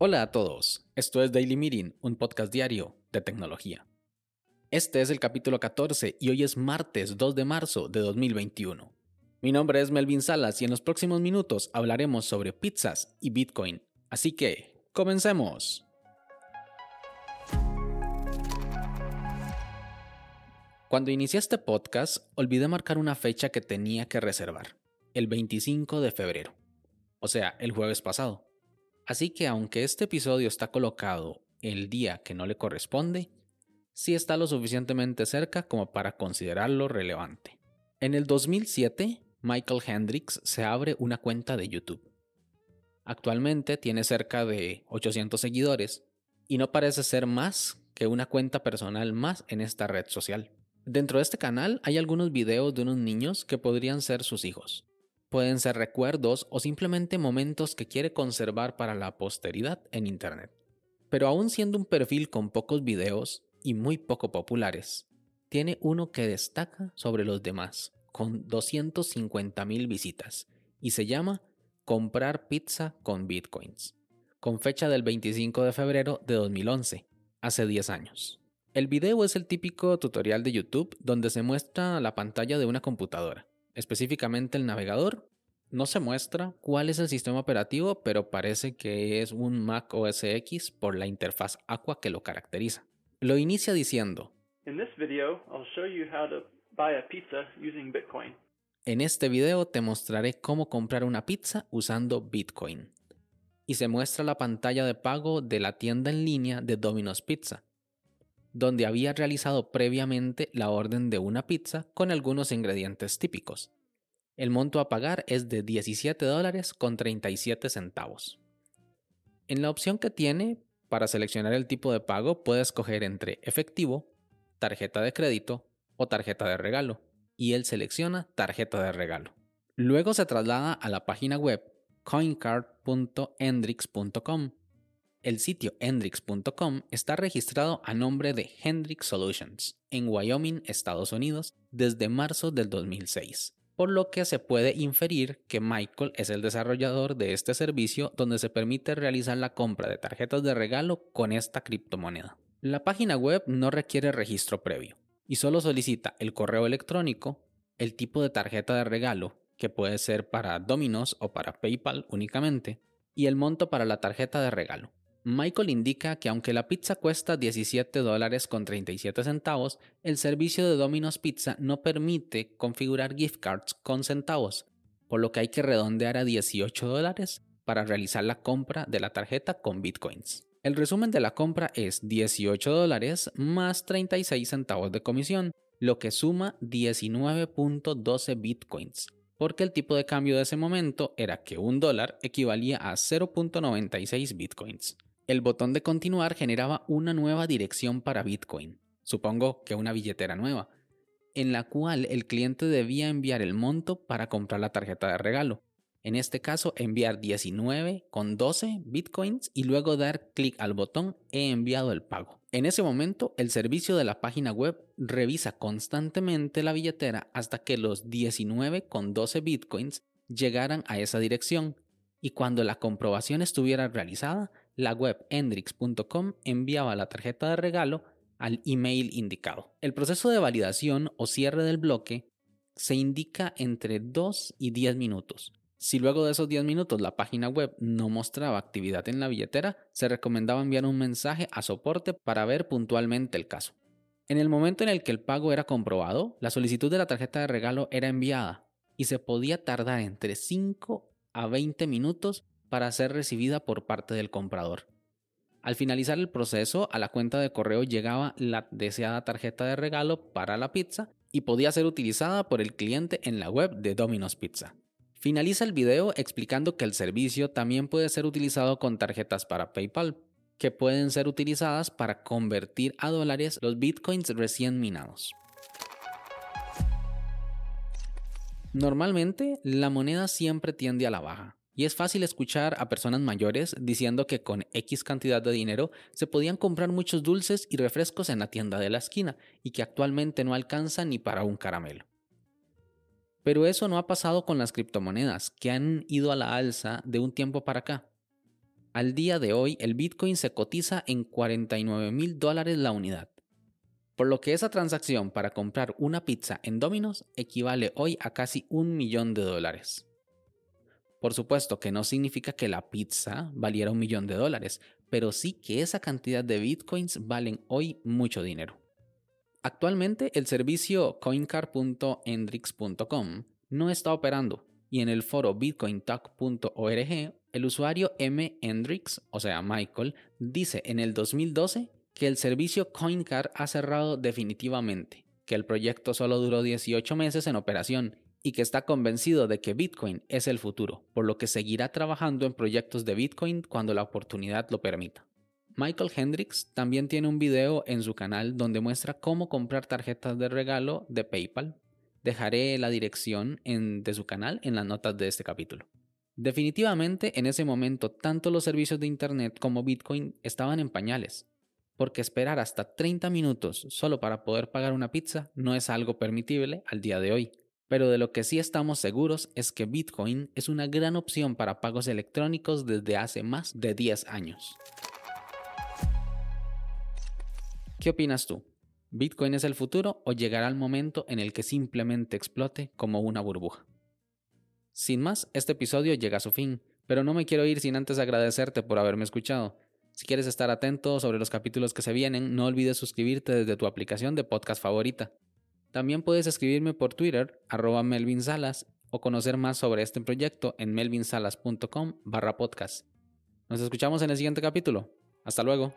Hola a todos, esto es Daily Meeting, un podcast diario de tecnología. Este es el capítulo 14 y hoy es martes 2 de marzo de 2021. Mi nombre es Melvin Salas y en los próximos minutos hablaremos sobre pizzas y Bitcoin. Así que, comencemos. Cuando inicié este podcast, olvidé marcar una fecha que tenía que reservar, el 25 de febrero, o sea, el jueves pasado. Así que aunque este episodio está colocado el día que no le corresponde, sí está lo suficientemente cerca como para considerarlo relevante. En el 2007, Michael Hendricks se abre una cuenta de YouTube. Actualmente tiene cerca de 800 seguidores y no parece ser más que una cuenta personal más en esta red social. Dentro de este canal hay algunos videos de unos niños que podrían ser sus hijos. Pueden ser recuerdos o simplemente momentos que quiere conservar para la posteridad en Internet. Pero aún siendo un perfil con pocos videos y muy poco populares, tiene uno que destaca sobre los demás, con 250.000 visitas, y se llama Comprar pizza con bitcoins, con fecha del 25 de febrero de 2011, hace 10 años. El video es el típico tutorial de YouTube donde se muestra la pantalla de una computadora específicamente el navegador. No se muestra cuál es el sistema operativo, pero parece que es un Mac OS X por la interfaz Aqua que lo caracteriza. Lo inicia diciendo: En este video te mostraré cómo comprar una pizza usando Bitcoin. Y se muestra la pantalla de pago de la tienda en línea de Domino's Pizza, donde había realizado previamente la orden de una pizza con algunos ingredientes típicos. El monto a pagar es de 17 dólares con 37 centavos. En la opción que tiene, para seleccionar el tipo de pago, puede escoger entre efectivo, tarjeta de crédito o tarjeta de regalo, y él selecciona tarjeta de regalo. Luego se traslada a la página web coincard.hendrix.com el sitio hendrix.com está registrado a nombre de Hendrix Solutions en Wyoming, Estados Unidos, desde marzo del 2006, por lo que se puede inferir que Michael es el desarrollador de este servicio donde se permite realizar la compra de tarjetas de regalo con esta criptomoneda. La página web no requiere registro previo y solo solicita el correo electrónico, el tipo de tarjeta de regalo, que puede ser para Domino's o para PayPal únicamente, y el monto para la tarjeta de regalo. Michael indica que aunque la pizza cuesta 17 dólares con 37 centavos, el servicio de Domino's Pizza no permite configurar gift cards con centavos, por lo que hay que redondear a 18 dólares para realizar la compra de la tarjeta con bitcoins. El resumen de la compra es 18 dólares más 36 centavos de comisión, lo que suma 19.12 bitcoins, porque el tipo de cambio de ese momento era que un dólar equivalía a 0.96 bitcoins. El botón de continuar generaba una nueva dirección para Bitcoin, supongo que una billetera nueva, en la cual el cliente debía enviar el monto para comprar la tarjeta de regalo. En este caso, enviar 19 con 12 bitcoins y luego dar clic al botón He enviado el pago. En ese momento, el servicio de la página web revisa constantemente la billetera hasta que los 19 con 12 bitcoins llegaran a esa dirección y cuando la comprobación estuviera realizada, la web hendrix.com enviaba la tarjeta de regalo al email indicado. El proceso de validación o cierre del bloque se indica entre 2 y 10 minutos. Si luego de esos 10 minutos la página web no mostraba actividad en la billetera, se recomendaba enviar un mensaje a soporte para ver puntualmente el caso. En el momento en el que el pago era comprobado, la solicitud de la tarjeta de regalo era enviada y se podía tardar entre 5 a 20 minutos para ser recibida por parte del comprador. Al finalizar el proceso, a la cuenta de correo llegaba la deseada tarjeta de regalo para la pizza y podía ser utilizada por el cliente en la web de Domino's Pizza. Finaliza el video explicando que el servicio también puede ser utilizado con tarjetas para PayPal, que pueden ser utilizadas para convertir a dólares los bitcoins recién minados. Normalmente, la moneda siempre tiende a la baja, y es fácil escuchar a personas mayores diciendo que con X cantidad de dinero se podían comprar muchos dulces y refrescos en la tienda de la esquina y que actualmente no alcanza ni para un caramelo. Pero eso no ha pasado con las criptomonedas, que han ido a la alza de un tiempo para acá. Al día de hoy, el Bitcoin se cotiza en 49 mil dólares la unidad, por lo que esa transacción para comprar una pizza en Domino's equivale hoy a casi un millón de dólares. Por supuesto que no significa que la pizza valiera un millón de dólares, pero sí que esa cantidad de bitcoins valen hoy mucho dinero. Actualmente el servicio coincar.endrix.com no está operando y en el foro bitcointalk.org el usuario M. Hendrix, o sea Michael, dice en el 2012 que el servicio CoinCar ha cerrado definitivamente, que el proyecto solo duró 18 meses en operación y que está convencido de que Bitcoin es el futuro, por lo que seguirá trabajando en proyectos de Bitcoin cuando la oportunidad lo permita. Michael Hendricks también tiene un video en su canal donde muestra cómo comprar tarjetas de regalo de PayPal. Dejaré la dirección de su canal en las notas de este capítulo. Definitivamente en ese momento tanto los servicios de Internet como Bitcoin estaban en pañales, porque esperar hasta 30 minutos solo para poder pagar una pizza no es algo permitible al día de hoy. Pero de lo que sí estamos seguros es que Bitcoin es una gran opción para pagos electrónicos desde hace más de 10 años. ¿Qué opinas tú? ¿Bitcoin es el futuro o llegará el momento en el que simplemente explote como una burbuja? Sin más, este episodio llega a su fin, pero no me quiero ir sin antes agradecerte por haberme escuchado. Si quieres estar atento sobre los capítulos que se vienen, no olvides suscribirte desde tu aplicación de podcast favorita. También puedes escribirme por Twitter, arroba Melvin Salas, o conocer más sobre este proyecto en melvinsalas.com barra podcast. Nos escuchamos en el siguiente capítulo. Hasta luego.